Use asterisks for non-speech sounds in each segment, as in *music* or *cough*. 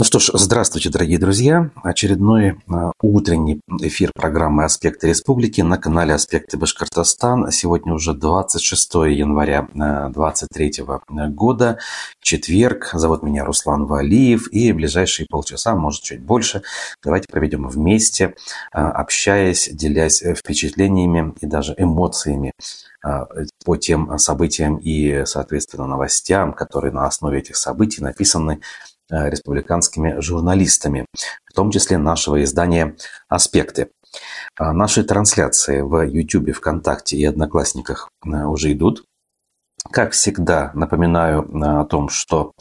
Ну что ж, здравствуйте, дорогие друзья. Очередной а, утренний эфир программы «Аспекты республики» на канале «Аспекты Башкортостан». Сегодня уже 26 января 2023 а, года, четверг. Зовут меня Руслан Валиев. И ближайшие полчаса, может, чуть больше, давайте проведем вместе, а, общаясь, делясь впечатлениями и даже эмоциями по тем событиям и, соответственно, новостям, которые на основе этих событий написаны республиканскими журналистами, в том числе нашего издания «Аспекты». А наши трансляции в YouTube, ВКонтакте и Одноклассниках э, уже идут. Как всегда, напоминаю э, о том, что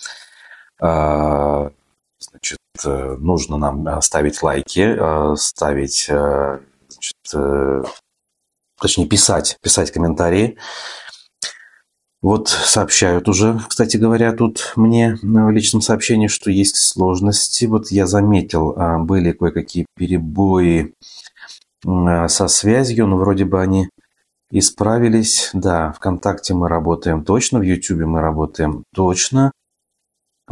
значит, нужно нам ставить лайки, ставить, значит, точнее, писать, писать комментарии, вот сообщают уже, кстати говоря, тут мне в личном сообщении, что есть сложности. Вот я заметил, а, были кое-какие перебои а, со связью, но вроде бы они исправились. Да, ВКонтакте мы работаем точно, в Ютубе мы работаем точно.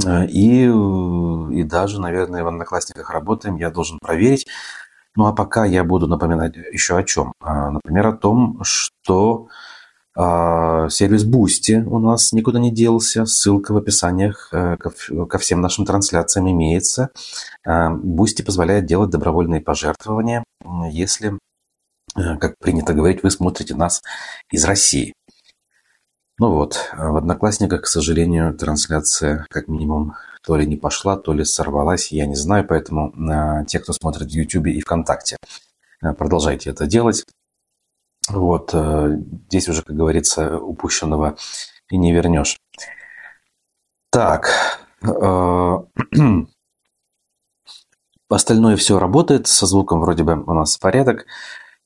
А, и, и даже, наверное, в Одноклассниках работаем, я должен проверить. Ну а пока я буду напоминать еще о чем. Например, о том, что сервис Boosty у нас никуда не делся. Ссылка в описаниях э, ко всем нашим трансляциям имеется. А, Boosty позволяет делать добровольные пожертвования, если, э, как принято говорить, вы смотрите нас из России. Ну вот, в Одноклассниках, к сожалению, трансляция как минимум то ли не пошла, то ли сорвалась, я не знаю, поэтому э, те, кто смотрит в YouTube и ВКонтакте, продолжайте это делать. Вот, э, здесь уже, как говорится, упущенного и не вернешь. Так, э, *clears throat* остальное все работает, со звуком вроде бы у нас порядок.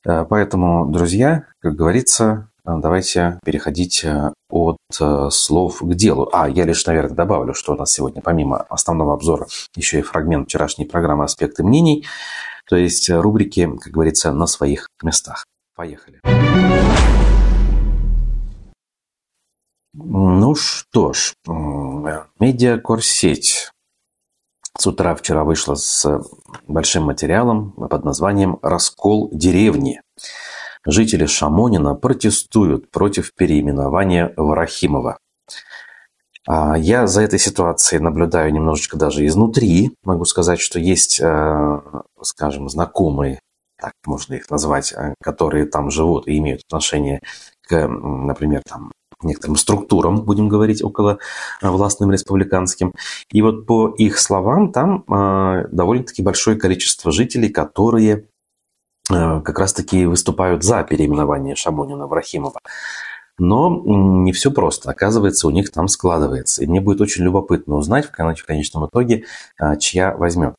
Э, поэтому, друзья, как говорится, давайте переходить от слов к делу. А, я лишь, наверное, добавлю, что у нас сегодня помимо основного обзора еще и фрагмент вчерашней программы «Аспекты мнений», то есть рубрики, как говорится, на своих местах. Поехали. Ну что ж, медиакорсеть с утра вчера вышла с большим материалом под названием «Раскол деревни». Жители Шамонина протестуют против переименования Варахимова. А я за этой ситуацией наблюдаю немножечко даже изнутри. Могу сказать, что есть, э, скажем, знакомые так можно их назвать, э, которые там живут и имеют отношение к, например, там, некоторым структурам, будем говорить, около э, властным республиканским. И вот по их словам, там э, довольно-таки большое количество жителей, которые как раз-таки выступают за переименование Шабунина в Рахимова. Но не все просто. Оказывается, у них там складывается. И мне будет очень любопытно узнать в конечном итоге, чья возьмет.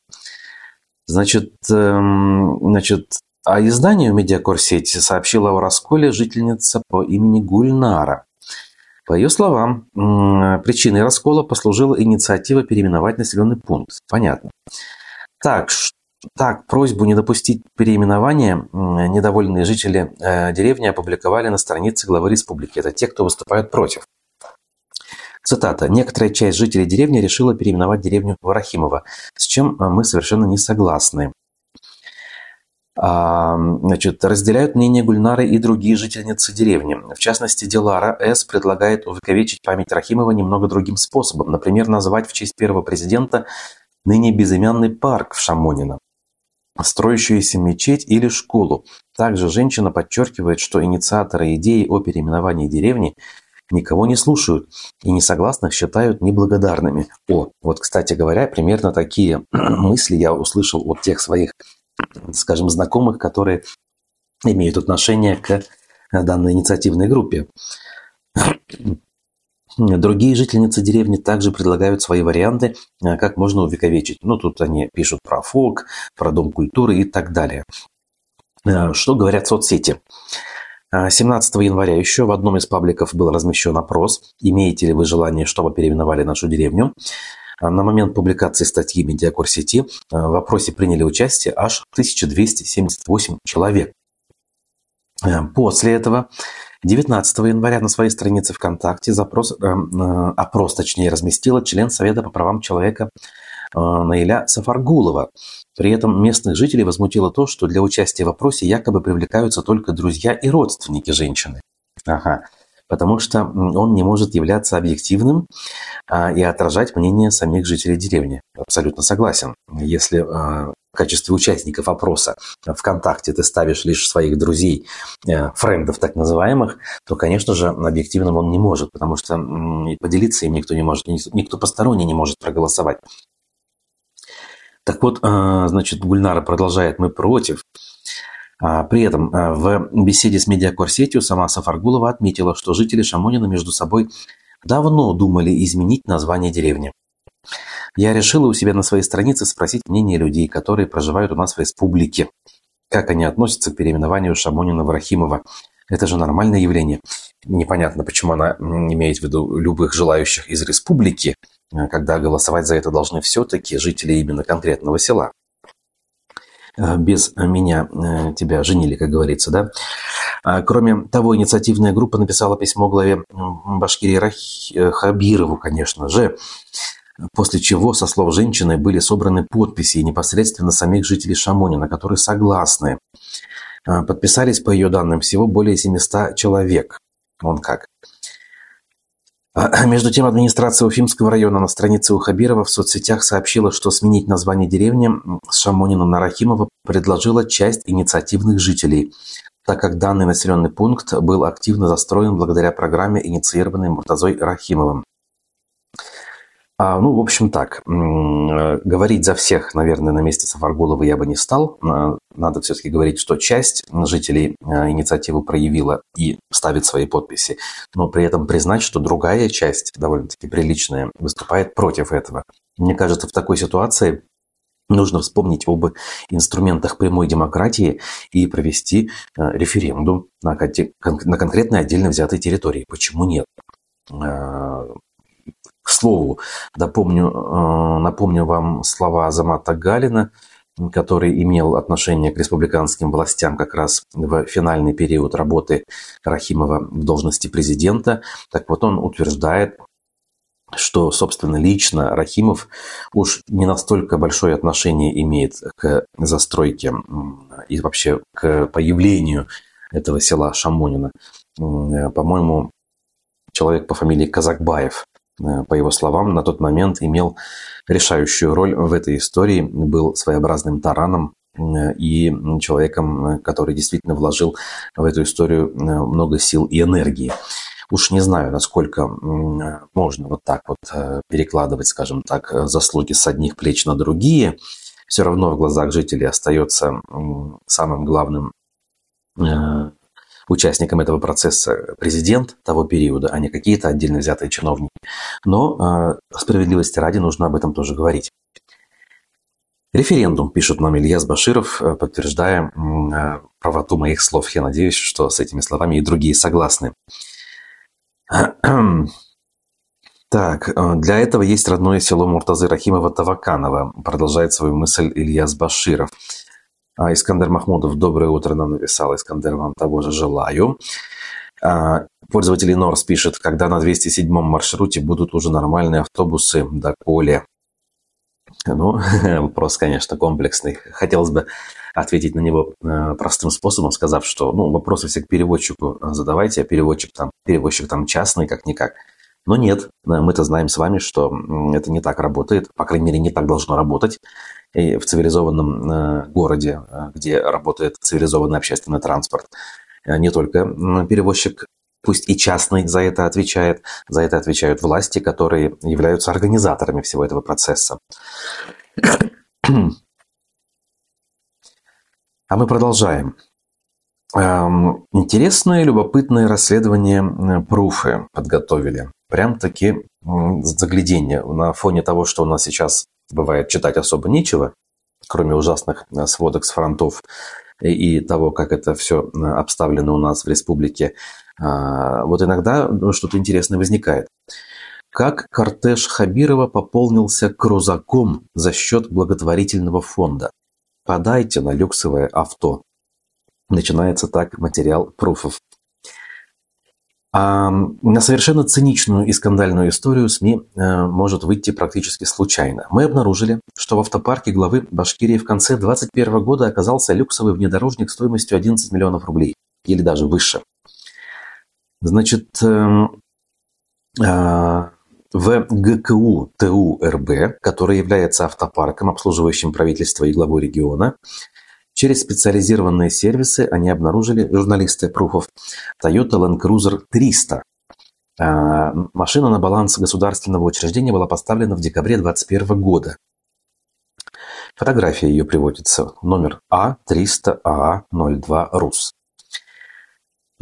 Значит, эм, значит, а изданию «Медиакорсеть» сообщила о расколе жительница по имени Гульнара. По ее словам, причиной раскола послужила инициатива переименовать населенный пункт. Понятно. Так, так, просьбу не допустить переименования недовольные жители э, деревни опубликовали на странице главы республики. Это те, кто выступают против. Цитата. «Некоторая часть жителей деревни решила переименовать деревню Варахимова, с чем э, мы совершенно не согласны. А, значит, разделяют мнение Гульнары и другие жительницы деревни. В частности, Дилара С. предлагает увековечить память Рахимова немного другим способом. Например, назвать в честь первого президента ныне безымянный парк в Шамонино, строящуюся мечеть или школу. Также женщина подчеркивает, что инициаторы идеи о переименовании деревни никого не слушают и несогласных считают неблагодарными. О, вот, кстати говоря, примерно такие *clears throat* мысли я услышал от тех своих, скажем, знакомых, которые имеют отношение к данной инициативной группе. *clears throat* Другие жительницы деревни также предлагают свои варианты, как можно увековечить. Ну, тут они пишут про фолк, про дом культуры и так далее. Что говорят соцсети? 17 января еще в одном из пабликов был размещен опрос «Имеете ли вы желание, чтобы переименовали нашу деревню?». На момент публикации статьи Медиакор сети в опросе приняли участие аж 1278 человек. После этого 19 января на своей странице ВКонтакте запрос, э, опрос, точнее, разместила член Совета по правам человека Наиля Сафаргулова. При этом местных жителей возмутило то, что для участия в опросе якобы привлекаются только друзья и родственники женщины. Ага потому что он не может являться объективным а, и отражать мнение самих жителей деревни. Абсолютно согласен. Если а, в качестве участников опроса ВКонтакте ты ставишь лишь своих друзей, э, френдов так называемых, то, конечно же, объективным он не может, потому что поделиться им никто не может, никто посторонний не может проголосовать. Так вот, а, значит, Гульнара продолжает «Мы против». А, при этом а, в беседе с медиакорсетью сама Сафаргулова отметила, что жители Шамонина между собой давно думали изменить название деревни. Я решила у себя на своей странице спросить мнение людей, которые проживают у нас в республике. Как они относятся к переименованию Шамонина в Рахимова? Это же нормальное явление. Непонятно, почему она имеет в виду любых желающих из республики, когда голосовать за это должны все-таки жители именно конкретного села. Э, без меня э, тебя женили, как говорится, да. А, кроме того, инициативная группа написала письмо главе Башкирии э, Хабирову, конечно же, после чего, со слов женщины, были собраны подписи непосредственно самих жителей Шамонина, которые согласны. Подписались, по ее данным, всего более 700 человек. Он как. *clears throat* Между тем, администрация Уфимского района на странице у Хабирова в соцсетях сообщила, что сменить название деревни с Шамонина на Рахимова предложила часть инициативных жителей, так как данный населенный пункт был активно застроен благодаря программе, инициированной Муртазой Рахимовым. А, ну, в общем так, э, говорить за всех, наверное, на месте Сафаргулова я бы не стал. Надо все-таки говорить, что часть жителей э, инициативу проявила и ставит свои подписи, но при этом признать, что другая часть, довольно-таки приличная, выступает против этого. Мне кажется, в такой ситуации Нужно вспомнить об инструментах прямой демократии и провести э, референдум на конкретной отдельно взятой территории. Почему нет? К слову, напомню, э, напомню вам слова Азамата Галина, который имел отношение к республиканским властям как раз в финальный период работы Рахимова в должности президента. Так вот, он утверждает, что, собственно, лично Рахимов уж не настолько большое отношение имеет к застройке и вообще к появлению этого села Шамонина. Э, по-моему, человек по фамилии Казакбаев по его словам, на тот момент имел решающую роль в этой истории, был своеобразным тараном э, и человеком, э, который действительно вложил в эту историю много сил и энергии. Уж не знаю, насколько можно вот так вот перекладывать, скажем так, заслуги с одних плеч на другие. Все равно в глазах жителей остается самым главным участником этого процесса президент того периода, а не какие-то отдельно взятые чиновники. Но э, справедливости ради нужно об этом тоже говорить. Референдум, пишет нам Ильяс Баширов, э, подтверждая э, правоту моих слов. Я надеюсь, что с этими словами и другие согласны. *clears throat* Так, э, для этого есть родное село Муртазы Рахимова Таваканова, продолжает свою мысль Ильяс Баширов. А, Искандер Махмудов, доброе утро, нам написал. Искандер, вам того же желаю. А, пользователь Норс пишет, когда на 207-м маршруте будут уже нормальные автобусы до Коли. Ну, *laughs* вопрос, конечно, комплексный. Хотелось бы ответить на него э, простым способом, сказав, что ну, вопросы все к переводчику задавайте, а переводчик там, переводчик там частный, как-никак. Но нет, мы-то знаем с вами, что это не так работает, по крайней мере, не так должно работать и в цивилизованном э, городе, э, где работает цивилизованный общественный транспорт. Э, не только перевозчик, пусть и частный, за это отвечает, за это отвечают власти, которые являются организаторами всего этого процесса. *clears throat* А мы продолжаем. Эм, интересное, любопытное расследование пруфы подготовили. Прям-таки загляденье. На фоне того, что у нас сейчас бывает читать особо нечего, кроме ужасных э, сводок с фронтов и того, как это все э, обставлено у нас в республике, а, вот иногда ну, что-то интересное возникает. Как кортеж Хабирова пополнился крузаком за счет благотворительного фонда? Подайте на люксовое авто. Начинается так материал пруфов. На совершенно циничную и скандальную историю СМИ э, может выйти практически случайно. Мы обнаружили, что в автопарке главы Башкирии в конце 2021 года оказался люксовый внедорожник стоимостью 11 миллионов рублей. Или даже выше. Значит, эм, а, в ГКУ ТУ РБ, который является автопарком, обслуживающим правительство и главу региона, Через специализированные сервисы они обнаружили, журналисты Пруфов, Toyota Land Cruiser 300. А, машина на баланс государственного учреждения была поставлена в декабре 2021 года. Фотография ее приводится. Номер А300А02 РУС.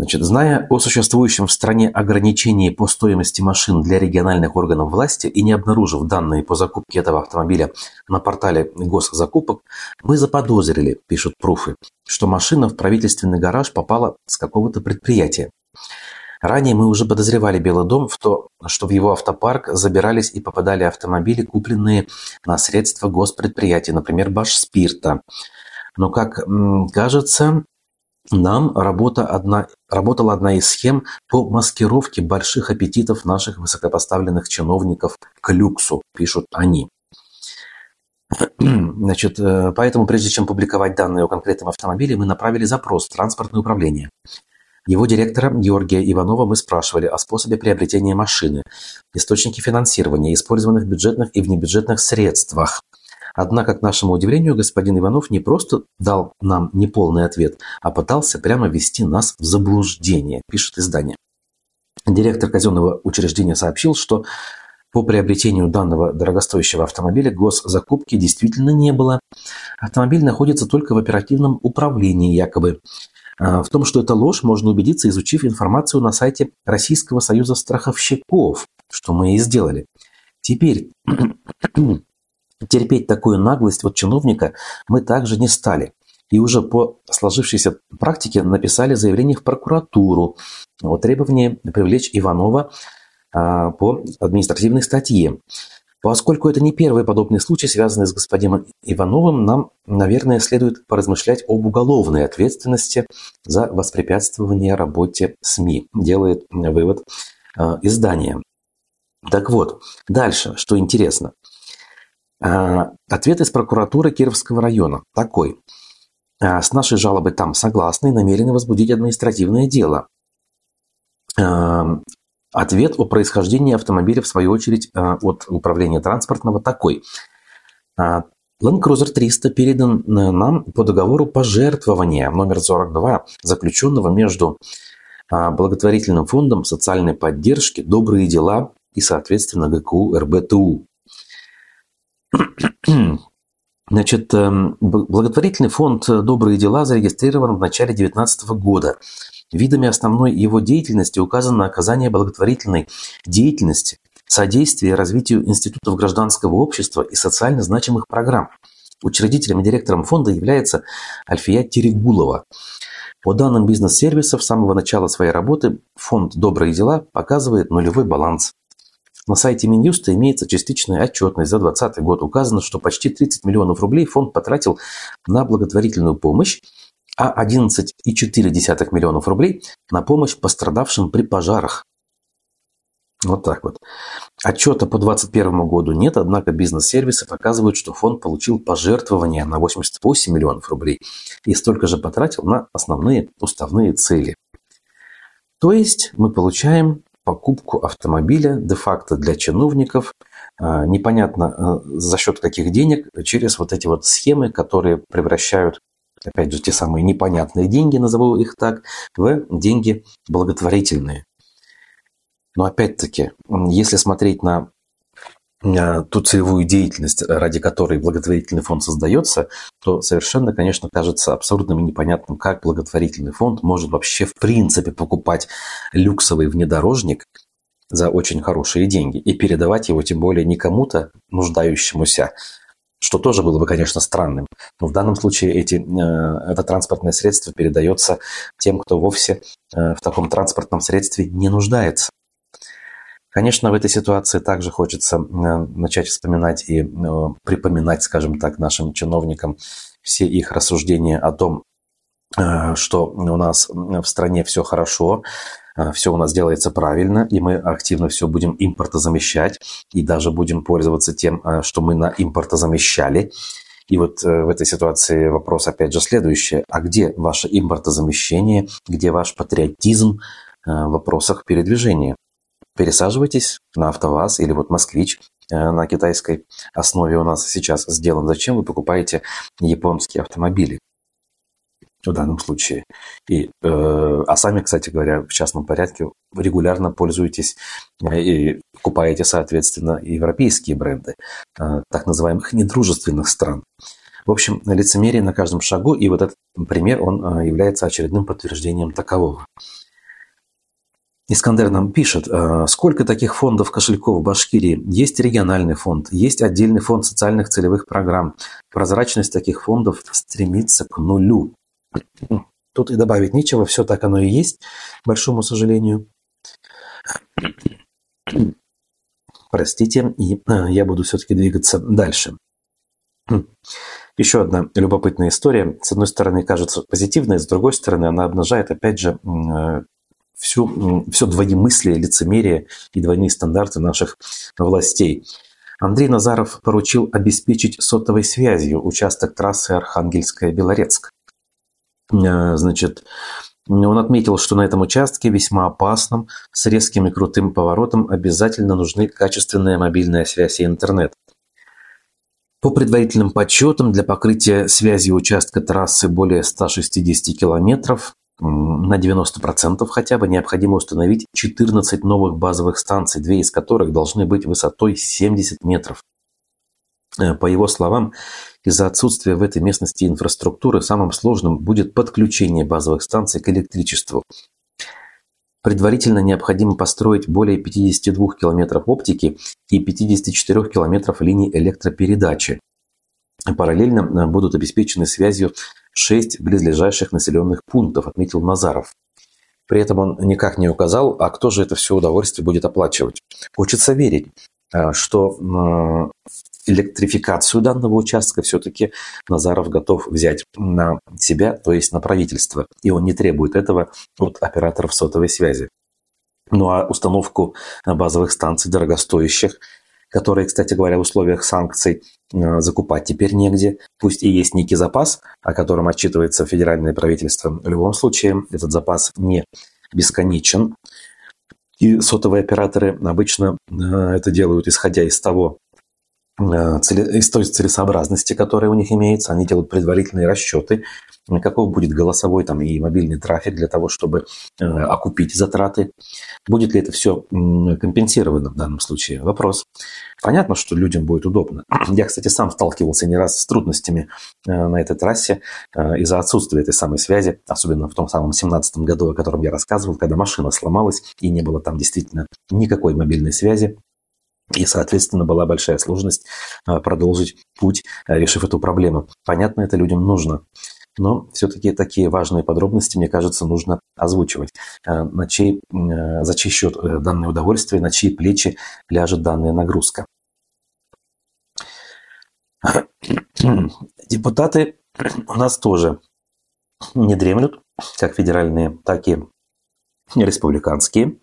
Значит, зная о существующем в стране ограничении по стоимости машин для региональных органов власти и не обнаружив данные по закупке этого автомобиля на портале госзакупок, мы заподозрили, пишут пруфы, что машина в правительственный гараж попала с какого-то предприятия. Ранее мы уже подозревали Белый дом в то, что в его автопарк забирались и попадали автомобили, купленные на средства госпредприятий, например, Башспирта. Но, как кажется, нам работа одна, работала одна из схем по маскировке больших аппетитов наших высокопоставленных чиновников к люксу, пишут они. *clears throat* Значит, э, поэтому прежде чем публиковать данные о конкретном автомобиле, мы направили запрос в транспортное управление. Его директора Георгия Иванова мы спрашивали о способе приобретения машины, источнике финансирования, использованных бюджетных и внебюджетных средствах – Однако, к нашему удивлению, господин Иванов не просто дал нам неполный ответ, а пытался прямо ввести нас в заблуждение, пишет издание. Директор казенного учреждения сообщил, что по приобретению данного дорогостоящего автомобиля госзакупки действительно не было. Автомобиль находится только в оперативном управлении якобы. А, в том, что это ложь, можно убедиться, изучив информацию на сайте Российского союза страховщиков, что мы и сделали. Теперь Терпеть такую наглость от чиновника мы также не стали. И уже по сложившейся практике написали заявление в прокуратуру о требовании привлечь Иванова а, по административной статье. Поскольку это не первый подобный случай, связанный с господином Ивановым, нам, наверное, следует поразмышлять об уголовной ответственности за воспрепятствование работе СМИ, делает вывод э, издание. Так вот, дальше, что интересно. А, ответ из прокуратуры Кировского района такой. А, с нашей жалобой там согласны и намерены возбудить административное дело. А, ответ о происхождении автомобиля, в свою очередь, от управления транспортного такой. Land Cruiser 300 передан нам по договору пожертвования номер 42, заключенного между благотворительным фондом социальной поддержки «Добрые дела» и, соответственно, ГКУ РБТУ. Значит, эм, благотворительный фонд «Добрые дела» зарегистрирован в начале 2019 года. Видами основной его деятельности указано оказание благотворительной деятельности, содействие развитию институтов гражданского общества и социально значимых программ. Учредителем и директором фонда является Альфия Терегулова. По данным бизнес-сервисов, с самого начала своей работы фонд «Добрые дела» показывает нулевой баланс. На сайте Минюста имеется частичная отчетность за 2020 год. Указано, что почти 30 миллионов рублей фонд потратил на благотворительную помощь, а 11,4 миллионов рублей на помощь пострадавшим при пожарах. Вот так вот. Отчета по 2021 году нет, однако бизнес-сервисы показывают, что фонд получил пожертвования на 88 миллионов рублей и столько же потратил на основные уставные цели. То есть мы получаем покупку автомобиля де-факто для чиновников, а, непонятно а, за счет каких денег, через вот эти вот схемы, которые превращают, опять же, те самые непонятные деньги, назову их так, в деньги благотворительные. Но опять-таки, если смотреть на Э, ту целевую деятельность, ради которой благотворительный фонд создается, то совершенно, конечно, кажется абсурдным и непонятным, как благотворительный фонд может вообще в принципе покупать люксовый внедорожник за очень хорошие деньги и передавать его тем более не кому-то нуждающемуся, что тоже было бы, конечно, странным. Но в данном случае эти, э, это транспортное средство передается тем, кто вовсе э, в таком транспортном средстве не нуждается. Конечно, в этой ситуации также хочется э, начать вспоминать и э, припоминать, скажем так, нашим чиновникам все их рассуждения о том, э, что у нас в стране все хорошо, все у нас делается правильно, и мы активно все будем импортозамещать, и даже будем пользоваться тем, что мы на импортозамещали. И вот в этой ситуации вопрос опять же следующий. А где ваше импортозамещение, где ваш патриотизм в вопросах передвижения? Пересаживайтесь на АвтоВАЗ или вот «Москвич», на китайской основе у нас сейчас сделан. Зачем вы покупаете японские автомобили? в данном случае. И, э, а сами, кстати говоря, в частном порядке регулярно пользуетесь э, и покупаете, соответственно, европейские бренды э, так называемых недружественных стран. В общем, лицемерие на каждом шагу, и вот этот пример, он э, является очередным подтверждением такового. Искандер нам пишет, э, сколько таких фондов кошельков в Башкирии. Есть региональный фонд, есть отдельный фонд социальных целевых программ. Прозрачность таких фондов стремится к нулю. Тут и добавить нечего, все так оно и есть, к большому сожалению. Простите, и э, я буду все-таки двигаться дальше. Еще одна любопытная история. С одной стороны, кажется позитивной, с другой стороны, она обнажает, опять же, э, всю, все двоемыслие, лицемерие и двойные стандарты наших властей. Андрей Назаров поручил обеспечить сотовой связью участок трассы Архангельская-Белорецк. Э, значит, он отметил, что на этом участке, весьма опасном, с резким и крутым поворотом, обязательно нужны качественная мобильная связь и интернет. По предварительным подсчетам, для покрытия связи участка трассы более 160 километров на 90% хотя бы необходимо установить 14 новых базовых станций, две из которых должны быть высотой 70 метров. Э, по его словам, из-за отсутствия в этой местности инфраструктуры самым сложным будет подключение базовых станций к электричеству. Предварительно необходимо построить более 52 километров оптики и 54 километров линий электропередачи. Параллельно э, будут обеспечены связью 6 близлежащих населенных пунктов, отметил Назаров. При этом он никак не указал, а кто же это все удовольствие будет оплачивать. Хочется верить, э, что электрификацию данного участка все-таки Назаров готов взять на себя, то есть на правительство. И он не требует этого от операторов сотовой связи. Ну а установку базовых станций дорогостоящих, которые, кстати говоря, в условиях санкций э, закупать теперь негде. Пусть и есть некий запас, о котором отчитывается федеральное правительство. В любом случае, этот запас не бесконечен. И сотовые операторы обычно э, это делают, исходя из того, из той целесообразности, которая у них имеется. Они делают предварительные расчеты, каков будет голосовой там, и мобильный трафик для того, чтобы э, окупить затраты. Будет ли это все компенсировано в данном случае? Вопрос. Понятно, что людям будет удобно. *clears throat* Я, кстати, сам сталкивался не раз с трудностями э, на этой трассе из-за отсутствия этой самой связи, особенно в том самом 17 году, о котором я рассказывал, когда машина сломалась и не было там действительно никакой мобильной связи. И, соответственно, была большая сложность а, продолжить путь, а, решив эту проблему. Понятно, это людям нужно. Но все-таки такие важные подробности, мне кажется, нужно озвучивать. А, на чей, за чей счет э, данное удовольствие, на чьи плечи ляжет данная нагрузка. *clears throat* Депутаты у нас тоже не дремлют, как федеральные, так и республиканские.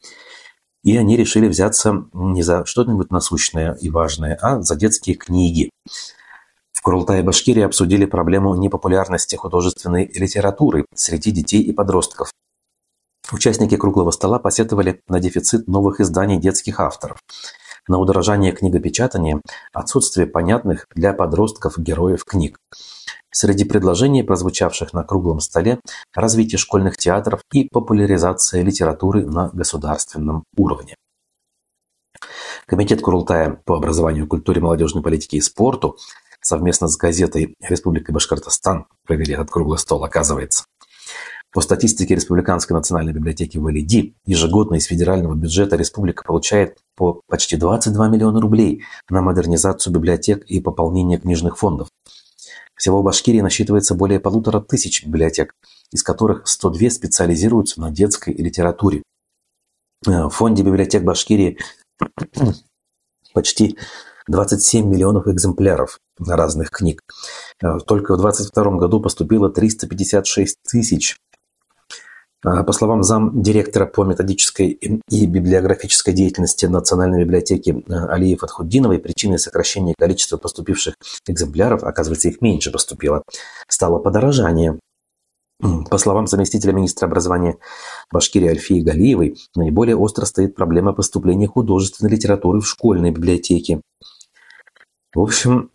И они решили взяться не за что-нибудь насущное и важное, а за детские книги. В Курултае Башкирии обсудили проблему непопулярности художественной литературы среди детей и подростков. Участники круглого стола посетовали на дефицит новых изданий детских авторов, на удорожание книгопечатания, отсутствие понятных для подростков героев книг. Среди предложений, прозвучавших на круглом столе, развитие школьных театров и популяризация литературы на государственном уровне. Комитет Курултая по образованию, культуре, молодежной политике и спорту совместно с газетой «Республика Башкортостан» провели этот круглый стол, оказывается. По статистике Республиканской национальной библиотеки в Валиди, ежегодно из федерального бюджета республика получает по почти 22 миллиона рублей на модернизацию библиотек и пополнение книжных фондов. Всего в Башкирии насчитывается более полутора тысяч библиотек, из которых 102 специализируются на детской литературе. Э, в фонде библиотек Башкирии *clears throat* почти 27 миллионов экземпляров разных книг. Э, только в 2022 году поступило 356 тысяч по словам зам директора по методической и библиографической деятельности Национальной библиотеки а, Алии Фатхуддиновой, причиной сокращения количества поступивших экземпляров, оказывается, их меньше поступило, стало подорожание. По словам заместителя министра образования Башкирии Альфии Галиевой, наиболее остро стоит проблема поступления художественной литературы в школьные библиотеки. В общем,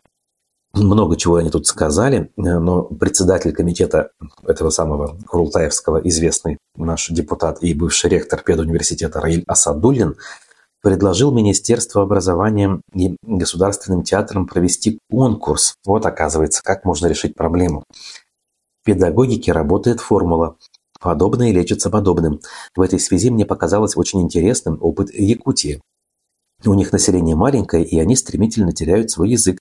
много чего они тут сказали, но председатель комитета этого самого Курултаевского, известный наш депутат и бывший ректор педуниверситета Раиль Асадуллин, предложил Министерству образования и Государственным театрам провести конкурс. Вот, оказывается, как можно решить проблему. В педагогике работает формула «подобное лечится подобным». В этой связи мне показалось очень интересным опыт Якутии. У них население маленькое, и они стремительно теряют свой язык.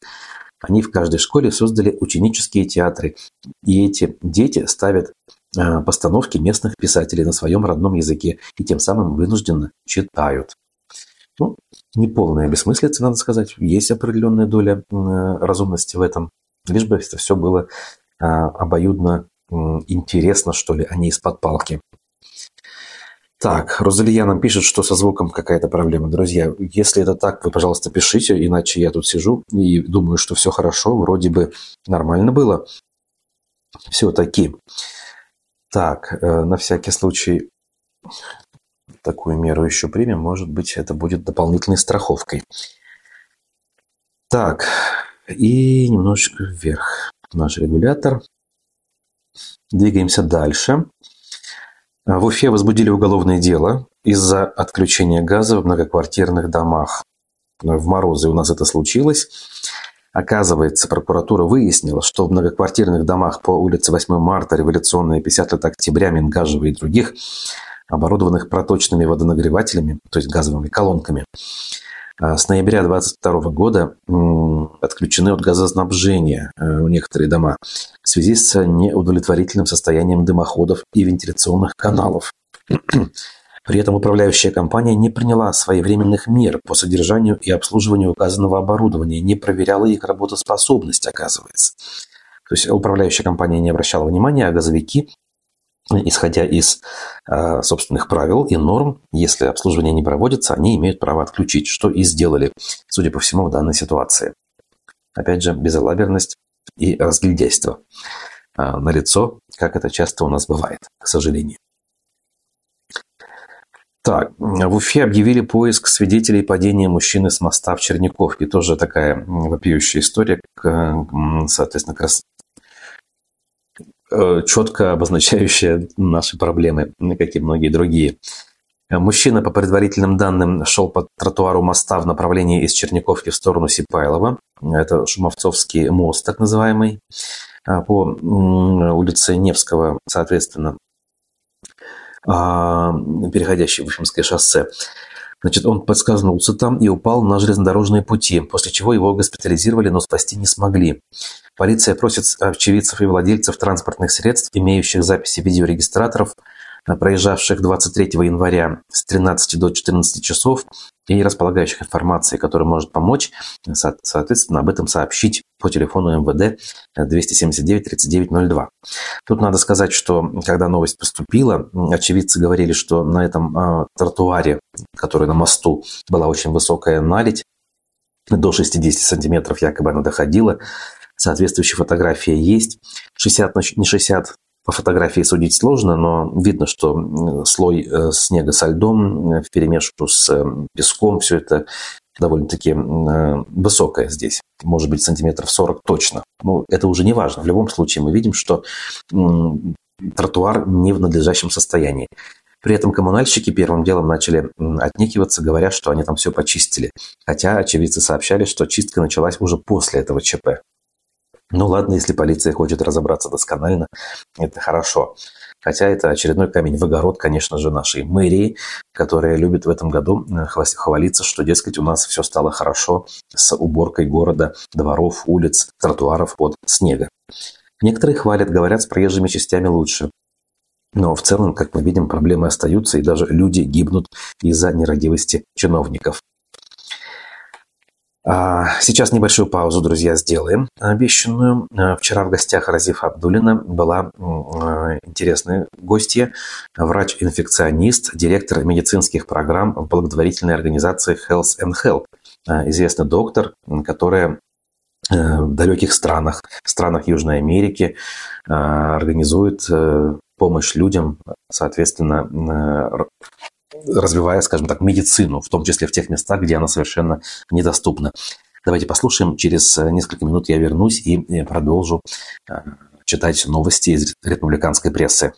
Они в каждой школе создали ученические театры, и эти дети ставят а, постановки местных писателей на своем родном языке и тем самым вынужденно читают. Ну, неполная бессмыслица, надо сказать. Есть определенная доля разумности в этом. Лишь бы это все было а, обоюдно интересно, что ли, а не из-под палки. Так, Розалия нам пишет, что со звуком какая-то проблема. Друзья, если это так, вы, пожалуйста, пишите, иначе я тут сижу и думаю, что все хорошо, вроде бы нормально было. Все-таки. Так, э, на всякий случай такую меру еще примем. Может быть, это будет дополнительной страховкой. Так, и немножечко вверх наш регулятор. Двигаемся дальше. В Уфе возбудили уголовное дело из-за отключения газа в многоквартирных домах. В морозы у нас это случилось. Оказывается, прокуратура выяснила, что в многоквартирных домах по улице 8 марта, Революционная, 50 лет октября, Мингажева и других, оборудованных проточными водонагревателями, то есть газовыми колонками, а с ноября 2022 года отключены от газоснабжения э, некоторые дома в связи с неудовлетворительным состоянием дымоходов и вентиляционных каналов. *clears throat* При этом управляющая компания не приняла своевременных мер по содержанию и обслуживанию указанного оборудования, не проверяла их работоспособность, оказывается. То есть управляющая компания не обращала внимания, а газовики исходя из э, собственных правил и норм, если обслуживание не проводится, они имеют право отключить, что и сделали, судя по всему, в данной ситуации. Опять же, безалаберность и разглядяйство э, на лицо, как это часто у нас бывает, к сожалению. Так, в Уфе объявили поиск свидетелей падения мужчины с моста в Черниковке. Тоже такая вопиющая история, соответственно, четко обозначающая наши проблемы, как и многие другие. Мужчина, по предварительным данным, шел по тротуару моста в направлении из Черниковки в сторону Сипайлова. Это Шумовцовский мост, так называемый, а, по улице Невского, соответственно, а, переходящий в Уфимское шоссе. Значит, он подскользнулся там и упал на железнодорожные пути, после чего его госпитализировали, но спасти не смогли. Полиция просит очевидцев и владельцев транспортных средств, имеющих записи видеорегистраторов, э, проезжавших 23 января с 13 до 14 часов и располагающих информацией, которая может помочь, соответственно, об этом сообщить по телефону МВД 279 3902. Тут надо сказать, что когда новость поступила, очевидцы говорили, что на этом э, тротуаре, который на мосту, была очень высокая наледь, до 60 сантиметров якобы она доходила. Соответствующая фотография есть. 60 не 60 по фотографии судить сложно, но видно, что слой э, снега со льдом э, в перемешку с э, песком, все это довольно-таки высокое здесь. Может быть, сантиметров 40 точно. Но это уже не важно. В любом случае мы видим, что тротуар не в надлежащем состоянии. При этом коммунальщики первым делом начали отнекиваться, говоря, что они там все почистили. Хотя очевидцы сообщали, что чистка началась уже после этого ЧП. Ну ладно, если полиция хочет разобраться досконально, это хорошо. Хотя это очередной камень в огород, конечно же, нашей мэрии, которая любит в этом году э, хвалиться, что, дескать, у нас все стало хорошо с уборкой города, дворов, улиц, тротуаров от снега. Некоторые хвалят, говорят, с проезжими частями лучше. Но в целом, как мы видим, проблемы остаются, и даже люди гибнут из-за нерадивости чиновников. А, сейчас небольшую паузу, друзья, сделаем обещанную. А, вчера в гостях Разиф Абдулина была а, интересная гостья, врач-инфекционист, директор медицинских программ в благотворительной организации Health and Help. Известный доктор, которая э, в далеких странах, странах Южной Америки организует э, помощь людям, соответственно, развивая, скажем так, медицину, в том числе в тех местах, где она совершенно недоступна. Давайте послушаем. Через э, несколько минут я вернусь и э, продолжу э, читать новости из республиканской прессы.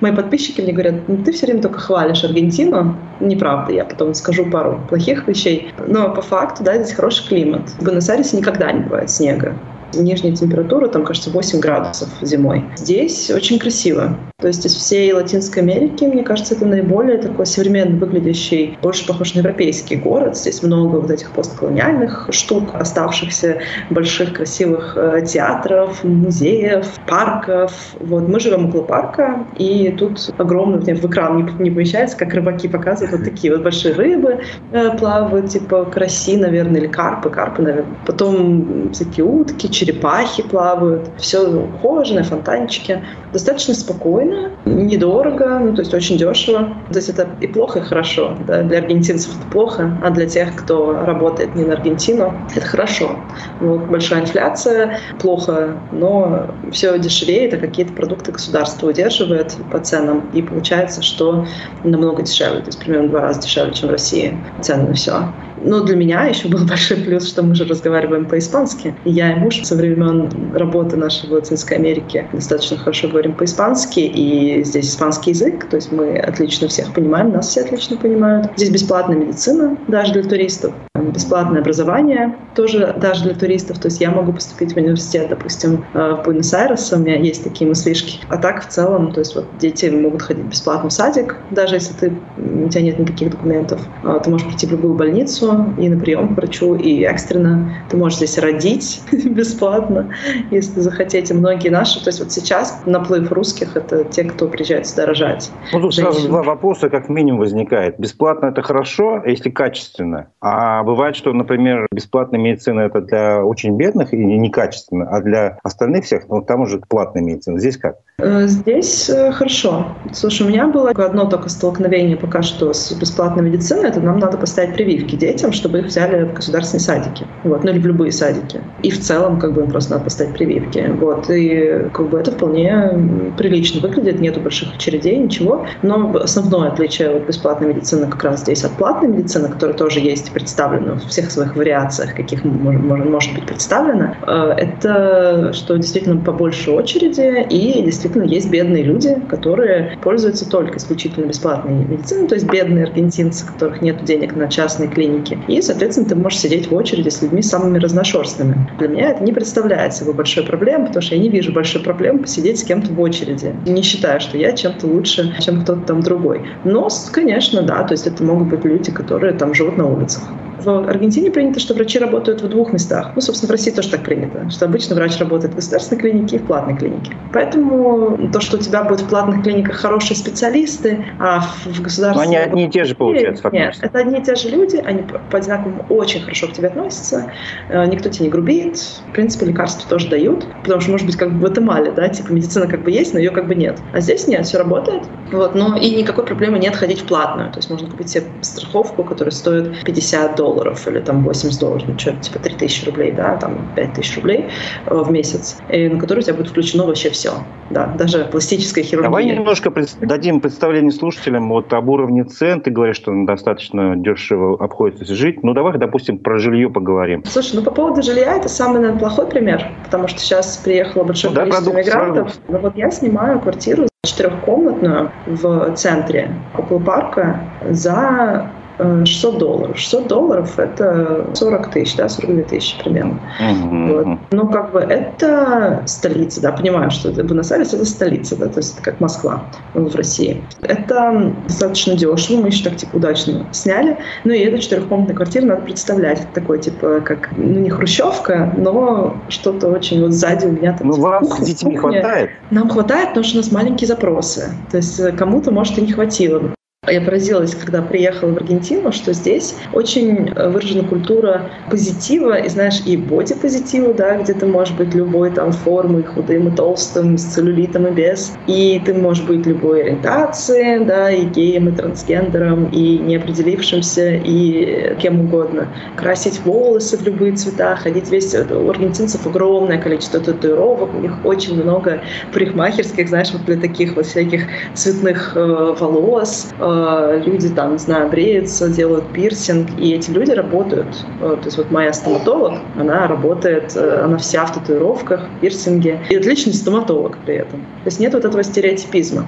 Мои подписчики мне говорят, ну ты все время только хвалишь Аргентину. Неправда, я потом скажу пару плохих вещей. Но по факту, да, здесь хороший климат. В Буэнос-Айресе никогда не бывает снега. Нижняя температура, там, кажется, 8 градусов зимой. Здесь очень красиво. То есть из всей Латинской Америки, мне кажется, это наиболее такой современно выглядящий, больше похож на европейский город. Здесь много вот этих постколониальных штук, оставшихся больших красивых э, театров, музеев, парков. Вот мы живем около парка, и тут огромный, в экран не, не помещается, как рыбаки показывают, вот такие вот большие рыбы э, плавают, типа караси, наверное, или карпы, карпы, наверное. Потом всякие утки, черепахи плавают. Все ухоженное, фонтанчики. Достаточно спокойно, недорого, ну, то есть очень дешево. То есть это и плохо, и хорошо. Да? Для аргентинцев это плохо, а для тех, кто работает не на Аргентину, это хорошо. Вот, большая инфляция, плохо, но все дешевеет, а какие-то продукты государство удерживает по ценам, и получается, что намного дешевле, то есть примерно в два раза дешевле, чем в России цены на все. Но для меня еще был *laughs* большой плюс, что мы же разговариваем по-испански. Я и муж со времен работы нашей в Латинской Америке достаточно хорошо говорим по-испански, и здесь испанский язык, то есть мы отлично всех понимаем, нас все отлично понимают. Здесь бесплатная медицина даже для туристов, бесплатное образование тоже даже для туристов, то есть я могу поступить в университет, допустим, э, в Буэнос-Айресе, у меня есть такие мыслишки. А так в целом, то есть вот дети могут ходить бесплатно в садик, даже если ты, у тебя нет никаких документов. Э, ты можешь прийти в любую больницу, и на прием к врачу, и экстренно. Ты можешь здесь родить *laughs* бесплатно, если захотите. Многие наши, то есть вот сейчас наплыв русских — это те, кто приезжает сюда рожать. Ну, тут Женщины. сразу два вопроса как минимум возникает. Бесплатно — это хорошо, если качественно. А бывает, что, например, бесплатная медицина — это для очень бедных и некачественно, а для остальных всех, ну, там уже платная медицина. Здесь как? Э, здесь э, хорошо. Слушай, у меня было одно только столкновение пока что с бесплатной медициной. Это нам надо поставить прививки детям, чтобы их взяли в государственные садики. Вот, ну или в любые садики. И в целом, как бы, им просто надо поставить прививки. Вот, и как бы это вполне прилично выглядит, нету больших очередей, ничего. Но основное отличие от бесплатной медицины как раз здесь от платной медицины, которая тоже есть представлена в всех своих вариациях, каких может, может быть представлена, э, это что действительно побольше очереди и действительно есть бедные люди, которые пользуются только исключительно бесплатной медициной, то есть бедные аргентинцы, у которых нет денег на частные клиники. И, соответственно, ты можешь сидеть в очереди с людьми самыми разношерстными. Для меня это не представляет собой большой проблемы, потому что я не вижу большой проблемы посидеть с кем-то в очереди. Не считаю, что я чем-то лучше, чем кто-то там другой. Но, конечно, да, то есть это могут быть люди, которые там живут на улицах. В Аргентине принято, что врачи работают в двух местах. Ну, собственно, в России тоже так принято, что обычно врач работает в государственной клинике и в платной клинике. Поэтому то, что у тебя будут в платных клиниках хорошие специалисты, а в государственной... Но они одни и те же, получается, фактически. Нет, это одни и те же люди, они по одинаковому очень хорошо к тебе относятся, э, никто тебе не грубит, в принципе, лекарства тоже дают, потому что, может быть, как бы в Гватемале, да, типа медицина как бы есть, но ее как бы нет. А здесь нет, все работает. Вот, но и никакой проблемы нет ходить в платную. То есть можно купить себе страховку, которая стоит 50 долларов долларов или там 80 долларов, ну что, типа 3000 рублей, да, там 5000 рублей э, в месяц, и на который у тебя будет включено вообще все, да, даже пластическая хирургия. Давай немножко пред... дадим представление слушателям вот об уровне цен, ты говоришь, что достаточно дешево обходится жить, ну давай, допустим, про жилье поговорим. Слушай, ну по поводу жилья это самый, наверное, плохой пример, потому что сейчас приехало большое ну, количество да, мигрантов, но вот я снимаю квартиру четырехкомнатную в центре, около парка, за 600 долларов. 600 долларов — это 40 тысяч, да, 42 тысячи примерно. Mm-hmm. Вот. Ну, как бы это столица, да, понимаю, что это Буэнос-Айрес — это столица, да, то есть это как Москва в России. Это достаточно дешево, мы еще так, типа, удачно сняли. Ну, и эту четырехкомнатную квартиру надо представлять. Это такой, типа, как, ну, не хрущевка, но что-то очень вот сзади у меня там... Ну, вам кухня, с детьми кухня. хватает? Нам хватает, потому что у нас маленькие запросы. То есть кому-то, может, и не хватило Я поразилась, когда приехала в Аргентину, что здесь очень выражена культура позитива, и знаешь, и боди-позитива, да, где ты можешь быть любой там формы, худым и толстым, с целлюлитом и без, и ты можешь быть любой ориентации, да, и геем, и трансгендером, и неопределившимся, и кем угодно. Красить волосы в любые цвета, ходить весь... У аргентинцев огромное количество татуировок, у них очень много парикмахерских, знаешь, вот для таких вот всяких цветных э, волос. Э, люди там, не знаю, бреются, делают пирсинг, и эти люди работают. Э, то есть вот моя стоматолог, она работает, э, она вся в татуировках, пирсинге, и отличный стоматолог при этом. То есть нет вот этого стереотипизма.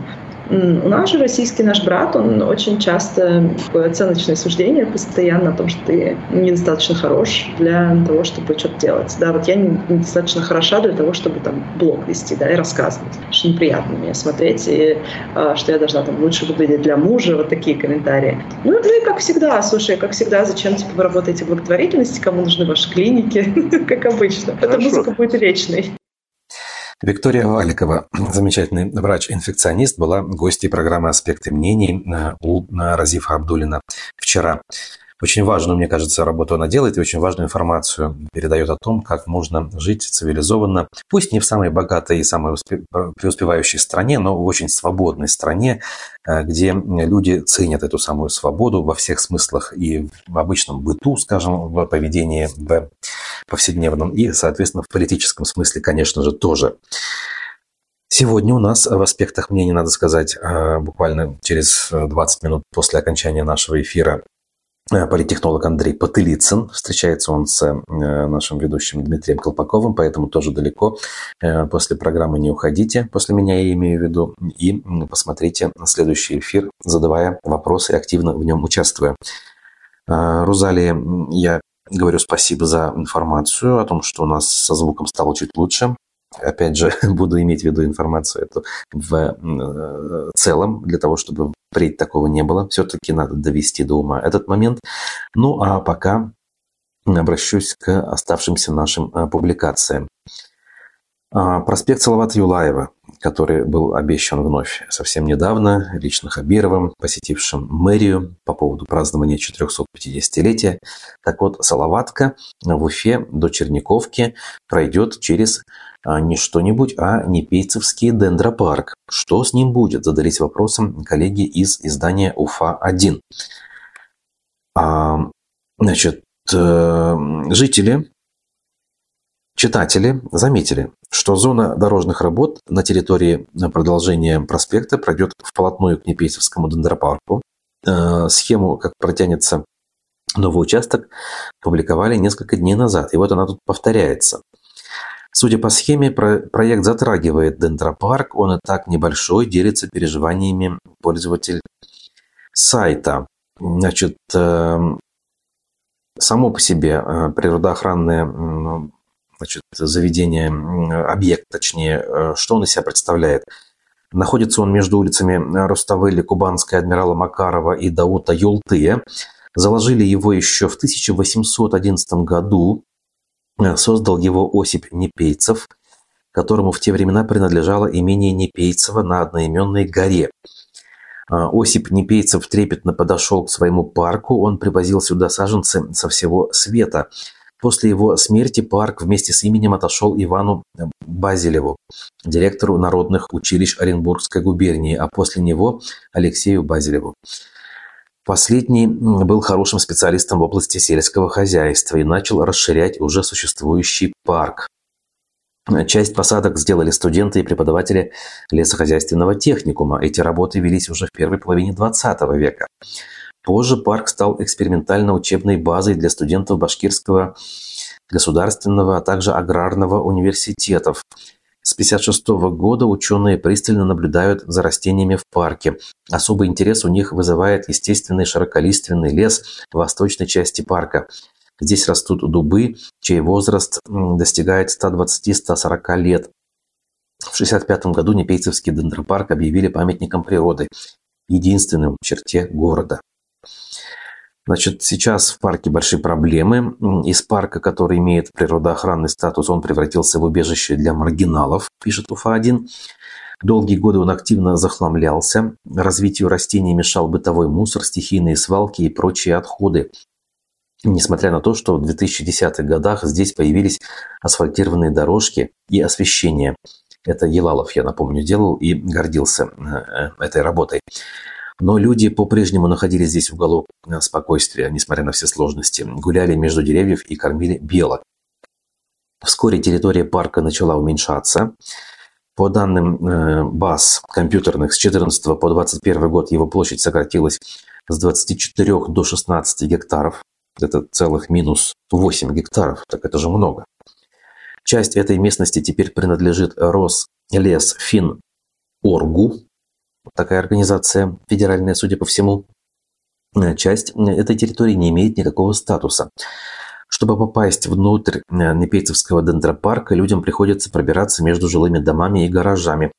У нас же российский наш брат, он очень часто такое оценочное суждение постоянно о том, что ты недостаточно хорош для того, чтобы что-то делать. Да, вот я недостаточно хороша для того, чтобы там блог вести, да, и рассказывать, что неприятно мне смотреть, и а, что я должна там лучше выглядеть для мужа, вот такие комментарии. Ну, ну и как всегда, слушай, как всегда, зачем типа вы работаете в благотворительности, кому нужны ваши клиники, *laughs* как обычно. Эта музыка будет вечной. Виктория Валикова, замечательный врач-инфекционист, была гостьей программы «Аспекты мнений» у Разифа Абдулина вчера. Очень важную, мне кажется, работу она делает и очень важную информацию передает о том, как можно жить цивилизованно, пусть не в самой богатой и самой преуспевающей стране, но в очень свободной стране, э, где люди ценят эту самую свободу во всех смыслах и в обычном быту, скажем, в поведении, в повседневном и, соответственно, в политическом смысле, конечно же, тоже. Сегодня у нас в аспектах мнений, надо сказать, э, буквально через 20 минут после окончания нашего эфира политтехнолог Андрей Потылицын. Встречается он с э, нашим ведущим Дмитрием Колпаковым, поэтому тоже далеко. Э, после программы не уходите, после меня я имею в виду, и посмотрите следующий эфир, задавая вопросы активно в нем участвуя. Розалия, я говорю спасибо за информацию о том, что у нас со звуком стало чуть лучше опять же, *laughs* буду иметь в виду информацию эту в э, целом, для того, чтобы впредь такого не было. Все-таки надо довести до ума этот момент. Ну, а пока обращусь к оставшимся нашим э, публикациям. А, проспект Салавата Юлаева, который был обещан вновь совсем недавно лично Хабировым, посетившим мэрию по поводу празднования 450-летия. Так вот, Салаватка в Уфе до Черниковки пройдет через а не что-нибудь, а Непейцевский дендропарк. Что с ним будет, задались вопросом коллеги из издания УФА-1. А, значит, э, жители, читатели заметили, что зона дорожных работ на территории продолжения проспекта пройдет вплотную к Непейцевскому дендропарку. Э, схему, как протянется новый участок, публиковали несколько дней назад. И вот она тут повторяется. Судя по схеме, проект затрагивает дендропарк, он и так небольшой, делится переживаниями пользователь сайта. Значит, эм, само по себе э, природоохранное значит, заведение, объект точнее, э, что он из себя представляет? Находится он между улицами Руставели, Кубанской, Адмирала Макарова и Даута Юлты. Заложили его еще в 1811 году Э, создал его Осип Непейцев, которому в те времена принадлежало имение Непейцево на одноименной горе. Э, Осип Непейцев трепетно подошел к своему парку, он привозил сюда саженцы со всего света. После его смерти парк вместе с именем отошел Ивану Базилеву, директору народных училищ Оренбургской губернии, а после него Алексею Базилеву. Последний был хорошим специалистом в области сельского хозяйства и начал расширять уже существующий парк. Часть посадок сделали студенты и преподаватели лесохозяйственного техникума. Эти работы велись уже в первой половине XX века. Позже парк стал экспериментально-учебной базой для студентов Башкирского государственного, а также аграрного университетов. С 1956 года ученые пристально наблюдают за растениями в парке. Особый интерес у них вызывает естественный широколиственный лес в восточной части парка. Здесь растут дубы, чей возраст достигает 120-140 лет. В 1965 году Непейцевский дендропарк объявили памятником природы, единственным в черте города. Значит, сейчас в парке большие проблемы. Из парка, который имеет природоохранный статус, он превратился в убежище для маргиналов, пишет УФА-1. Долгие годы он активно захламлялся, развитию растений мешал бытовой мусор, стихийные свалки и прочие отходы. Несмотря на то, что в 2010-х годах здесь появились асфальтированные дорожки и освещение. Это Елалов, я напомню, делал и гордился э, этой работой. Но люди по-прежнему находились здесь в уголок э, спокойствия, несмотря на все сложности. Гуляли между деревьев и кормили белок. Вскоре территория парка начала уменьшаться. По данным э, баз компьютерных, с 14 по 21 год его площадь сократилась с 24 до 16 гектаров. Это целых минус 8 гектаров, так это же много. Часть этой местности теперь принадлежит Рослесфиноргу, такая организация федеральная, судя по всему. Часть этой территории не имеет никакого статуса. Чтобы попасть внутрь э, Непейцевского дендропарка, людям приходится пробираться между жилыми домами и гаражами.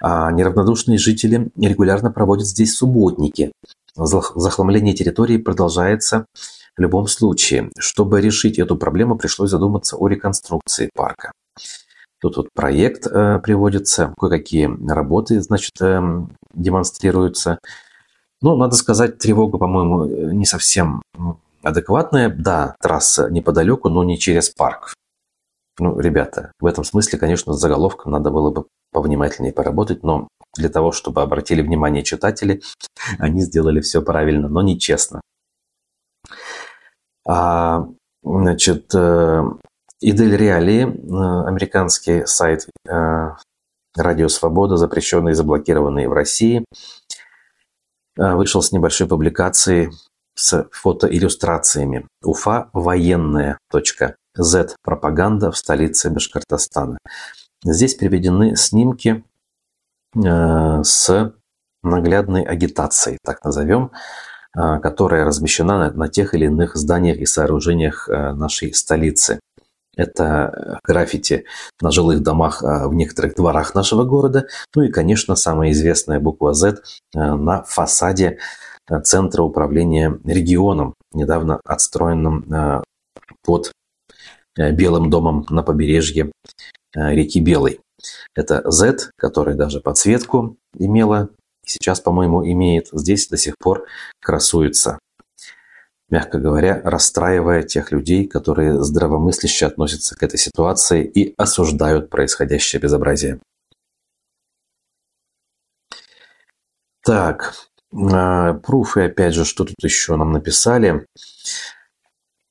А неравнодушные жители регулярно проводят здесь субботники. Захламление территории продолжается в любом случае. Чтобы решить эту проблему, пришлось задуматься о реконструкции парка. Тут вот проект э, приводится, кое-какие работы, значит, э, демонстрируются. Ну, надо сказать, тревога, по-моему, не совсем адекватная, да, трасса неподалеку, но не через парк. Ну, ребята, в этом смысле, конечно, с заголовком надо было бы повнимательнее поработать, но для того, чтобы обратили внимание читатели, *laughs* они сделали все правильно, но нечестно. А, значит, э, Идель Реали, э, американский сайт э, Радио Свобода, запрещенный и заблокированный в России, вышел с небольшой публикацией с фотоиллюстрациями. Уфа военная. Z пропаганда в столице Башкортостана. Здесь приведены снимки э, с наглядной агитацией, так назовем, э, которая размещена на, тех или иных зданиях и сооружениях э, нашей столицы. Это граффити на жилых домах в некоторых дворах нашего города. Ну и, конечно, самая известная буква Z на фасаде Э, Центра управления регионом, недавно отстроенным э, под э, Белым домом на побережье реки Белой. Это Z, который даже подсветку имела, сейчас, по-моему, имеет, здесь до сих пор красуется. Мягко говоря, расстраивая тех людей, которые здравомысляще относятся к этой ситуации и осуждают происходящее безобразие. Так, а, пруфы, опять же, что тут еще нам написали.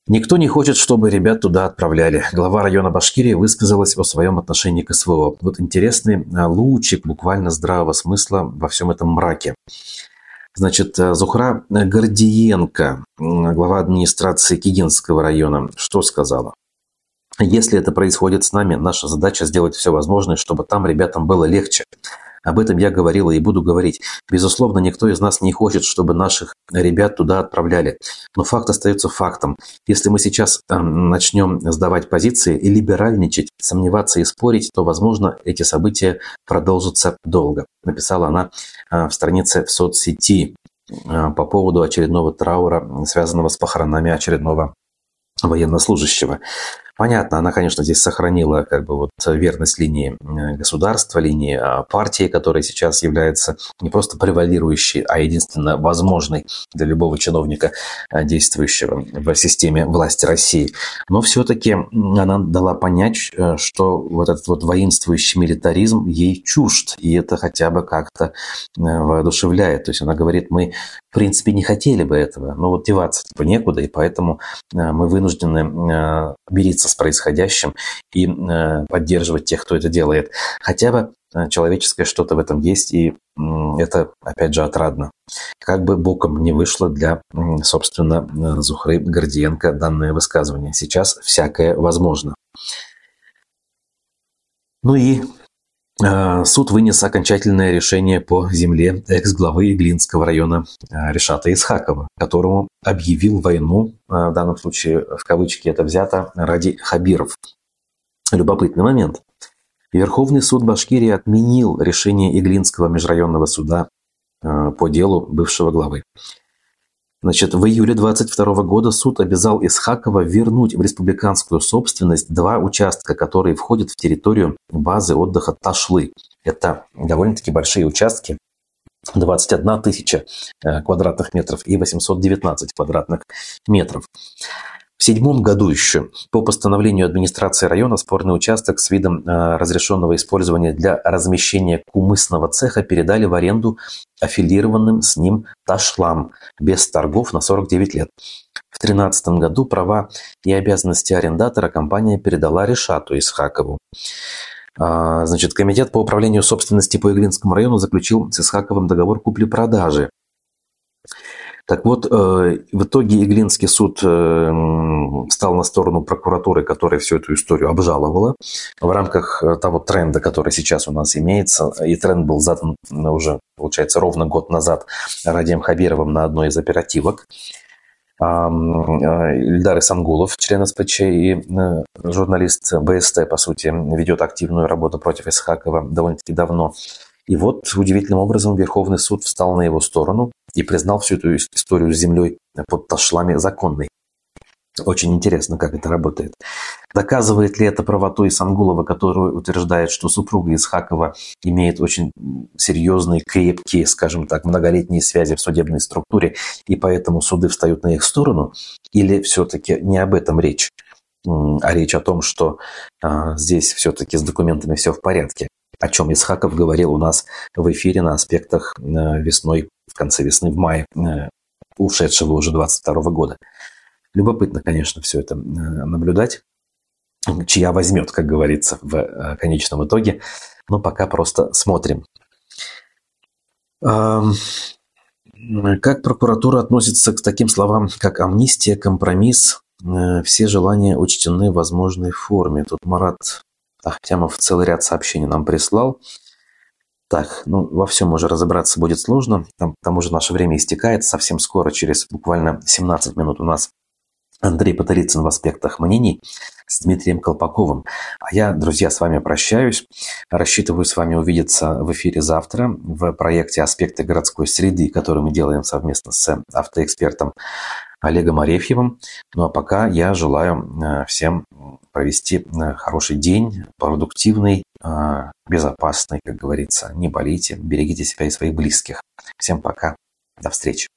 Никто не хочет, чтобы ребят туда отправляли. Глава района Башкирии высказалась о своем отношении к СВО. Вот интересный а, лучик буквально здравого смысла во всем этом мраке. Значит, а, Зухра Гордиенко, глава администрации Кигинского района, что сказала? Если это происходит с нами, наша задача сделать все возможное, чтобы там ребятам было легче. Об этом я говорила и буду говорить. Безусловно, никто из нас не хочет, чтобы наших ребят туда отправляли. Но факт остается фактом. Если мы сейчас э, начнем сдавать позиции и либеральничать, сомневаться и спорить, то, возможно, эти события продолжатся долго. Написала она э, в странице в соцсети по поводу очередного траура, связанного с похоронами очередного военнослужащего. Понятно, она, конечно, здесь сохранила как бы вот верность линии э, государства, линии а, партии, которая сейчас является не просто превалирующей, а единственно возможной для любого чиновника, э, действующего в системе власти России. Но все-таки она дала понять, э, что вот этот вот воинствующий милитаризм ей чужд, и это хотя бы как-то воодушевляет. То есть она говорит, мы в принципе не хотели бы этого, но вот деваться типа некуда, и поэтому мы вынуждены мириться с происходящим и э, поддерживать тех, кто это делает. Хотя бы э, человеческое что-то в этом есть, и это, опять же, отрадно. Как бы боком не вышло для, собственно, э, Зухры Гордиенко данное высказывание. Сейчас всякое возможно. Ну и суд вынес окончательное решение по земле экс-главы Иглинского района э, Решата Исхакова, которому объявил войну, э, в данном случае в кавычки это взято, ради хабиров. Любопытный момент. Верховный суд Башкирии отменил решение Иглинского межрайонного суда по делу бывшего главы. Значит, в июле 22 года суд обязал Исхакова вернуть в республиканскую собственность два участка, которые входят в территорию базы отдыха Ташлы Это довольно-таки большие участки, 21 тысяча квадратных метров и 819 квадратных метров. В седьмом году еще по постановлению администрации района спорный участок с видом э, разрешенного использования для размещения кумысного цеха передали в аренду аффилированным с ним ташлам без торгов на 49 лет. В 2013 году права и обязанности арендатора компания передала Решату Исхакову. А, значит, Комитет по управлению собственности по Иглинскому району заключил с Исхаковым договор купли-продажи так вот, э, в итоге Иглинский суд э, стал на сторону прокуратуры, которая всю эту историю обжаловала в рамках э, того тренда, который сейчас у нас имеется. И тренд был задан уже, получается, ровно год назад Радием Хабировым на одной из оперативок. Ильдар Исангулов, член СПЧ и журналист БСТ, по сути, ведет активную работу против Исхакова довольно-таки давно. И вот удивительным образом Верховный суд встал на его сторону и признал всю эту историю с землей под ташлами законной. Очень интересно, как это работает. Доказывает ли это правоту Исангулова, который утверждает, что супруга Исхакова имеет очень серьезные, крепкие, скажем так, многолетние связи в судебной структуре, и поэтому суды встают на их сторону? Или все-таки не об этом речь? а речь о том, что а, здесь все-таки с документами все в порядке о чем Исхаков говорил у нас в эфире на аспектах э, весной, в конце весны, в мае э, ушедшего уже 22 года. Любопытно, конечно, все это э, наблюдать. Чья возьмет, как говорится, в конечном итоге. Но пока просто смотрим. Как прокуратура относится к таким словам, как амнистия, компромисс, все желания учтены в возможной форме. Тут Марат Ахтямов целый ряд сообщений нам прислал. Так, ну, во всем уже разобраться будет сложно. Там, к тому наше время истекает совсем скоро, через буквально 17 минут у нас Андрей Паторицын в аспектах мнений с Дмитрием Колпаковым. А я, друзья, с вами прощаюсь. Рассчитываю с вами увидеться в эфире завтра в проекте «Аспекты городской среды», который мы делаем совместно с автоэкспертом Олегом Арефьевым. Ну а пока я желаю э, всем провести э, хороший день, продуктивный, э, безопасный, как говорится. Не болейте, берегите себя и своих близких. Всем пока, до встречи.